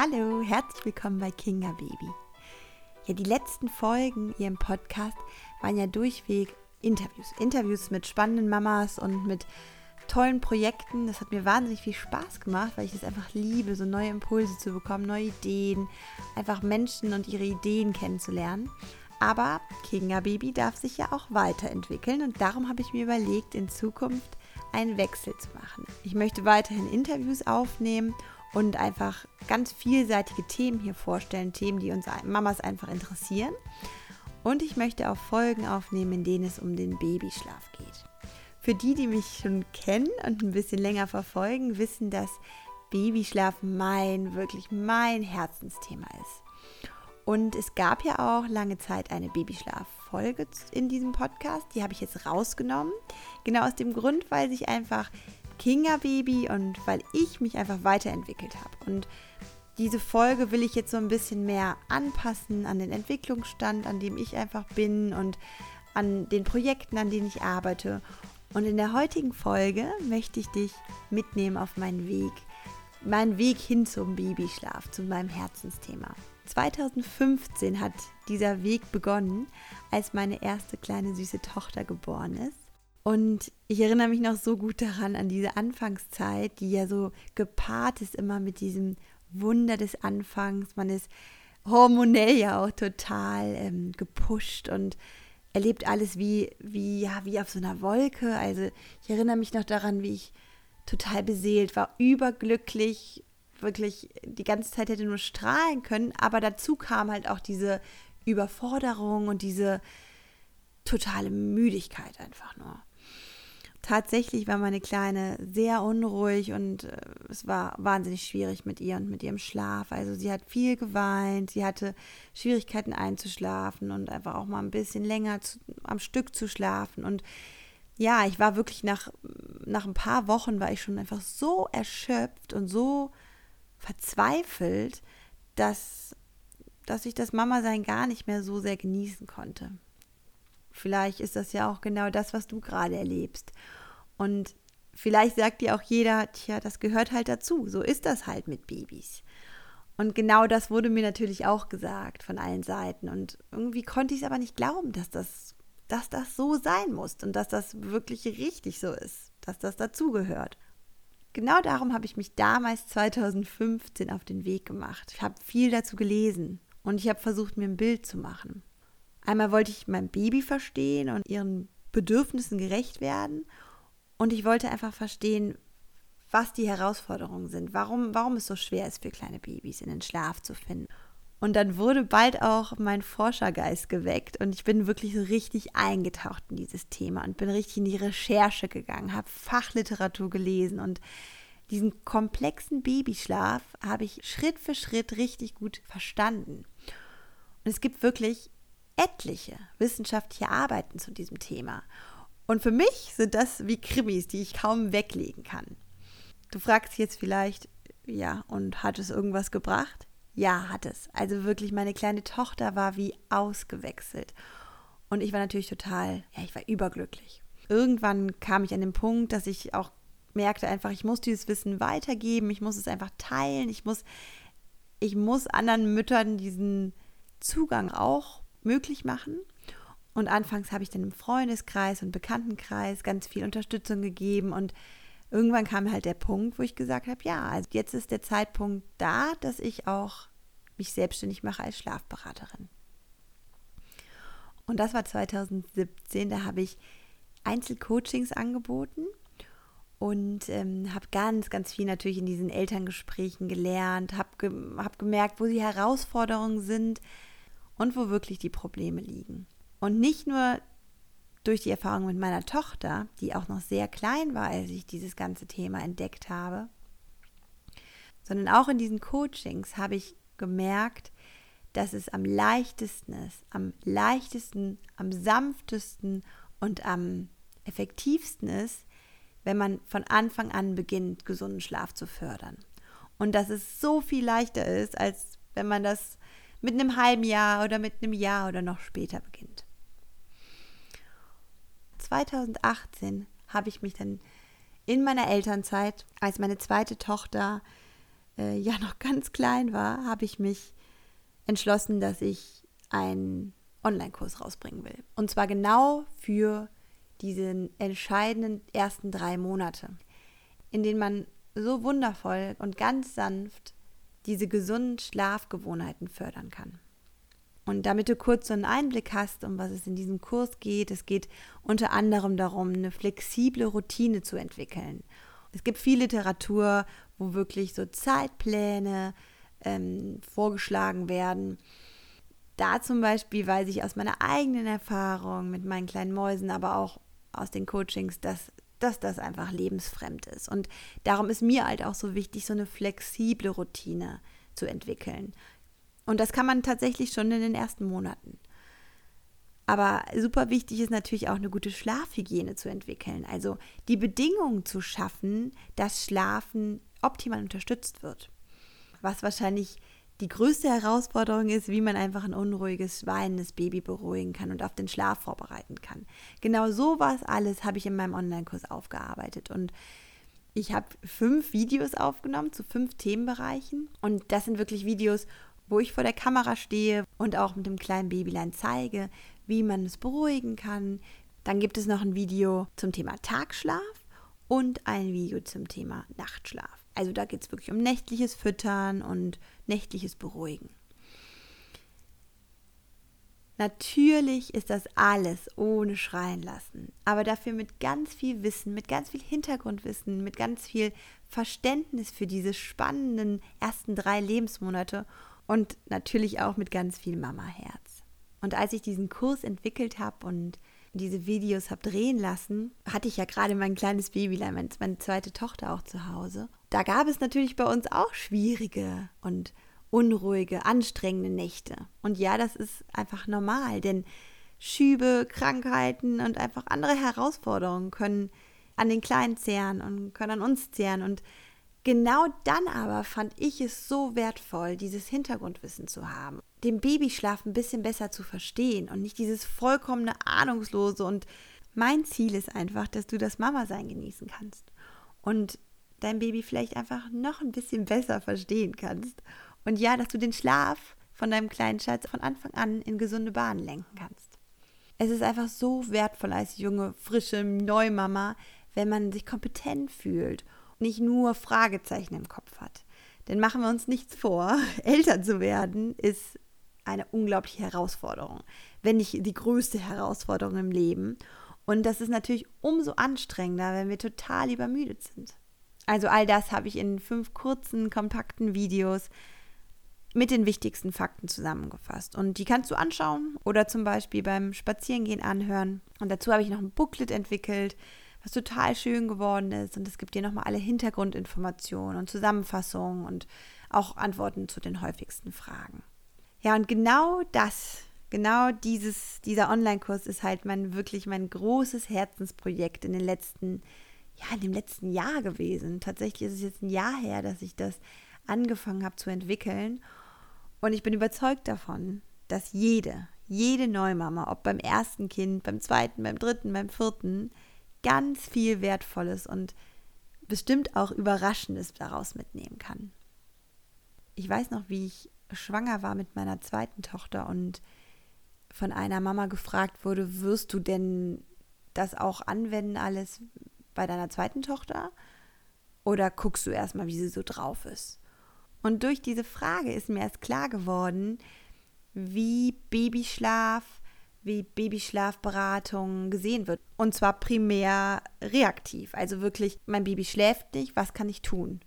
Hallo, herzlich willkommen bei Kinga Baby. Ja, die letzten Folgen im Podcast waren ja durchweg Interviews. Interviews mit spannenden Mamas und mit tollen Projekten. Das hat mir wahnsinnig viel Spaß gemacht, weil ich es einfach liebe, so neue Impulse zu bekommen, neue Ideen, einfach Menschen und ihre Ideen kennenzulernen. Aber Kinga Baby darf sich ja auch weiterentwickeln und darum habe ich mir überlegt, in Zukunft einen Wechsel zu machen. Ich möchte weiterhin Interviews aufnehmen und einfach ganz vielseitige Themen hier vorstellen, Themen, die uns Mamas einfach interessieren. Und ich möchte auch Folgen aufnehmen, in denen es um den Babyschlaf geht. Für die, die mich schon kennen und ein bisschen länger verfolgen, wissen, dass Babyschlaf mein, wirklich mein Herzensthema ist. Und es gab ja auch lange Zeit eine Babyschlaf-Folge in diesem Podcast. Die habe ich jetzt rausgenommen. Genau aus dem Grund, weil sich einfach Kinga-Baby und weil ich mich einfach weiterentwickelt habe. Und diese Folge will ich jetzt so ein bisschen mehr anpassen an den Entwicklungsstand, an dem ich einfach bin und an den Projekten, an denen ich arbeite. Und in der heutigen Folge möchte ich dich mitnehmen auf meinen Weg, meinen Weg hin zum Babyschlaf, zu meinem Herzensthema. 2015 hat dieser Weg begonnen, als meine erste kleine süße Tochter geboren ist. Und ich erinnere mich noch so gut daran, an diese Anfangszeit, die ja so gepaart ist immer mit diesem Wunder des Anfangs. Man ist hormonell ja auch total ähm, gepusht und erlebt alles wie, wie, ja, wie auf so einer Wolke. Also ich erinnere mich noch daran, wie ich total beseelt war, überglücklich, wirklich die ganze Zeit hätte nur strahlen können. Aber dazu kam halt auch diese Überforderung und diese totale Müdigkeit einfach nur tatsächlich war meine Kleine sehr unruhig und äh, es war wahnsinnig schwierig mit ihr und mit ihrem Schlaf. Also sie hat viel geweint, sie hatte Schwierigkeiten einzuschlafen und einfach auch mal ein bisschen länger zu, am Stück zu schlafen. Und ja, ich war wirklich nach, nach ein paar Wochen war ich schon einfach so erschöpft und so verzweifelt, dass, dass ich das Mama-Sein gar nicht mehr so sehr genießen konnte. Vielleicht ist das ja auch genau das, was du gerade erlebst. Und vielleicht sagt dir auch jeder, tja, das gehört halt dazu. So ist das halt mit Babys. Und genau das wurde mir natürlich auch gesagt von allen Seiten. Und irgendwie konnte ich es aber nicht glauben, dass das, dass das so sein muss und dass das wirklich richtig so ist, dass das dazugehört. Genau darum habe ich mich damals 2015 auf den Weg gemacht. Ich habe viel dazu gelesen und ich habe versucht, mir ein Bild zu machen. Einmal wollte ich mein Baby verstehen und ihren Bedürfnissen gerecht werden und ich wollte einfach verstehen, was die Herausforderungen sind, warum, warum es so schwer ist für kleine Babys in den Schlaf zu finden. Und dann wurde bald auch mein Forschergeist geweckt und ich bin wirklich so richtig eingetaucht in dieses Thema und bin richtig in die Recherche gegangen, habe Fachliteratur gelesen und diesen komplexen Babyschlaf habe ich Schritt für Schritt richtig gut verstanden. Und es gibt wirklich etliche wissenschaftliche Arbeiten zu diesem Thema. Und für mich sind das wie Krimis, die ich kaum weglegen kann. Du fragst jetzt vielleicht, ja, und hat es irgendwas gebracht? Ja, hat es. Also wirklich, meine kleine Tochter war wie ausgewechselt. Und ich war natürlich total, ja, ich war überglücklich. Irgendwann kam ich an den Punkt, dass ich auch merkte einfach, ich muss dieses Wissen weitergeben, ich muss es einfach teilen, ich muss, ich muss anderen Müttern diesen Zugang auch möglich machen. Und anfangs habe ich dann im Freundeskreis und Bekanntenkreis ganz viel Unterstützung gegeben und irgendwann kam halt der Punkt, wo ich gesagt habe, ja, also jetzt ist der Zeitpunkt da, dass ich auch mich selbstständig mache als Schlafberaterin. Und das war 2017, da habe ich Einzelcoachings angeboten und ähm, habe ganz, ganz viel natürlich in diesen Elterngesprächen gelernt, habe ge hab gemerkt, wo die Herausforderungen sind und wo wirklich die Probleme liegen. Und nicht nur durch die Erfahrung mit meiner Tochter, die auch noch sehr klein war, als ich dieses ganze Thema entdeckt habe, sondern auch in diesen Coachings habe ich gemerkt, dass es am leichtesten ist, am leichtesten, am sanftesten und am effektivsten ist, wenn man von Anfang an beginnt, gesunden Schlaf zu fördern. Und dass es so viel leichter ist, als wenn man das mit einem halben Jahr oder mit einem Jahr oder noch später beginnt. 2018 habe ich mich dann in meiner Elternzeit, als meine zweite Tochter äh, ja noch ganz klein war, habe ich mich entschlossen, dass ich einen Online-Kurs rausbringen will. Und zwar genau für diese entscheidenden ersten drei Monate, in denen man so wundervoll und ganz sanft diese gesunden Schlafgewohnheiten fördern kann. Und damit du kurz so einen Einblick hast, um was es in diesem Kurs geht, es geht unter anderem darum, eine flexible Routine zu entwickeln. Es gibt viel Literatur, wo wirklich so Zeitpläne ähm, vorgeschlagen werden. Da zum Beispiel weiß ich aus meiner eigenen Erfahrung mit meinen kleinen Mäusen, aber auch aus den Coachings, dass, dass das einfach lebensfremd ist. Und darum ist mir halt auch so wichtig, so eine flexible Routine zu entwickeln. Und das kann man tatsächlich schon in den ersten Monaten. Aber super wichtig ist natürlich auch eine gute Schlafhygiene zu entwickeln. Also die Bedingungen zu schaffen, dass Schlafen optimal unterstützt wird. Was wahrscheinlich die größte Herausforderung ist, wie man einfach ein unruhiges, weinendes Baby beruhigen kann und auf den Schlaf vorbereiten kann. Genau sowas alles habe ich in meinem Online-Kurs aufgearbeitet. Und ich habe fünf Videos aufgenommen zu fünf Themenbereichen. Und das sind wirklich Videos, wo ich vor der Kamera stehe und auch mit dem kleinen Babylein zeige, wie man es beruhigen kann. Dann gibt es noch ein Video zum Thema Tagschlaf und ein Video zum Thema Nachtschlaf. Also da geht es wirklich um nächtliches Füttern und nächtliches Beruhigen. Natürlich ist das alles ohne Schreien lassen, aber dafür mit ganz viel Wissen, mit ganz viel Hintergrundwissen, mit ganz viel Verständnis für diese spannenden ersten drei Lebensmonate und natürlich auch mit ganz viel Mama-Herz. Und als ich diesen Kurs entwickelt habe und diese Videos habe drehen lassen, hatte ich ja gerade mein kleines Babylein, meine, meine zweite Tochter auch zu Hause. Da gab es natürlich bei uns auch schwierige und unruhige, anstrengende Nächte. Und ja, das ist einfach normal, denn Schübe, Krankheiten und einfach andere Herausforderungen können an den Kleinen zehren und können an uns zehren. Und Genau dann aber fand ich es so wertvoll, dieses Hintergrundwissen zu haben, den Babyschlaf ein bisschen besser zu verstehen und nicht dieses vollkommene Ahnungslose. Und mein Ziel ist einfach, dass du das Mama-Sein genießen kannst und dein Baby vielleicht einfach noch ein bisschen besser verstehen kannst. Und ja, dass du den Schlaf von deinem kleinen Schatz von Anfang an in gesunde Bahnen lenken kannst. Es ist einfach so wertvoll als junge, frische Neumama, wenn man sich kompetent fühlt nicht nur Fragezeichen im Kopf hat. Denn machen wir uns nichts vor, Eltern zu werden ist eine unglaubliche Herausforderung, wenn nicht die größte Herausforderung im Leben. Und das ist natürlich umso anstrengender, wenn wir total übermüdet sind. Also all das habe ich in fünf kurzen, kompakten Videos mit den wichtigsten Fakten zusammengefasst. Und die kannst du anschauen oder zum Beispiel beim Spazierengehen anhören. Und dazu habe ich noch ein Booklet entwickelt, was total schön geworden ist. Und es gibt dir nochmal alle Hintergrundinformationen und Zusammenfassungen und auch Antworten zu den häufigsten Fragen. Ja, und genau das, genau dieses, dieser Online-Kurs ist halt mein wirklich mein großes Herzensprojekt in den letzten, ja, in dem letzten Jahr gewesen. Tatsächlich ist es jetzt ein Jahr her, dass ich das angefangen habe zu entwickeln. Und ich bin überzeugt davon, dass jede, jede Neumama, ob beim ersten Kind, beim zweiten, beim dritten, beim vierten, ganz viel Wertvolles und bestimmt auch Überraschendes daraus mitnehmen kann. Ich weiß noch, wie ich schwanger war mit meiner zweiten Tochter und von einer Mama gefragt wurde, wirst du denn das auch anwenden alles bei deiner zweiten Tochter? Oder guckst du erstmal, wie sie so drauf ist? Und durch diese Frage ist mir erst klar geworden, wie Babyschlaf, wie Babyschlafberatung gesehen wird. Und zwar primär reaktiv. Also wirklich, mein Baby schläft nicht, was kann ich tun?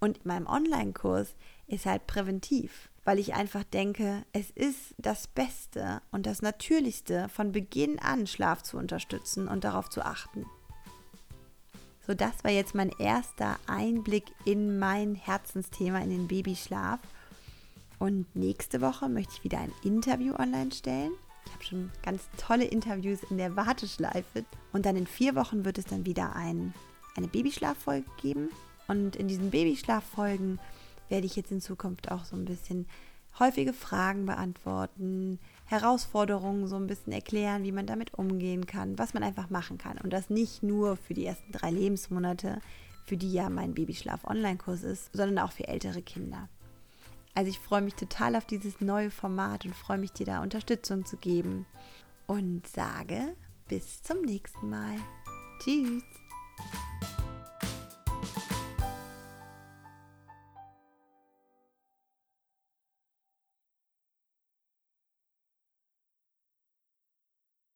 Und in meinem Online-Kurs ist halt präventiv, weil ich einfach denke, es ist das Beste und das Natürlichste, von Beginn an Schlaf zu unterstützen und darauf zu achten. So, das war jetzt mein erster Einblick in mein Herzensthema, in den Babyschlaf. Und nächste Woche möchte ich wieder ein Interview online stellen ich habe schon ganz tolle Interviews in der Warteschleife. Und dann in vier Wochen wird es dann wieder ein, eine Babyschlaffolge geben. Und in diesen Babyschlaffolgen werde ich jetzt in Zukunft auch so ein bisschen häufige Fragen beantworten, Herausforderungen so ein bisschen erklären, wie man damit umgehen kann, was man einfach machen kann. Und das nicht nur für die ersten drei Lebensmonate, für die ja mein Babyschlaf-Online-Kurs ist, sondern auch für ältere Kinder. Also ich freue mich total auf dieses neue Format und freue mich, dir da Unterstützung zu geben. Und sage bis zum nächsten Mal. Tschüss.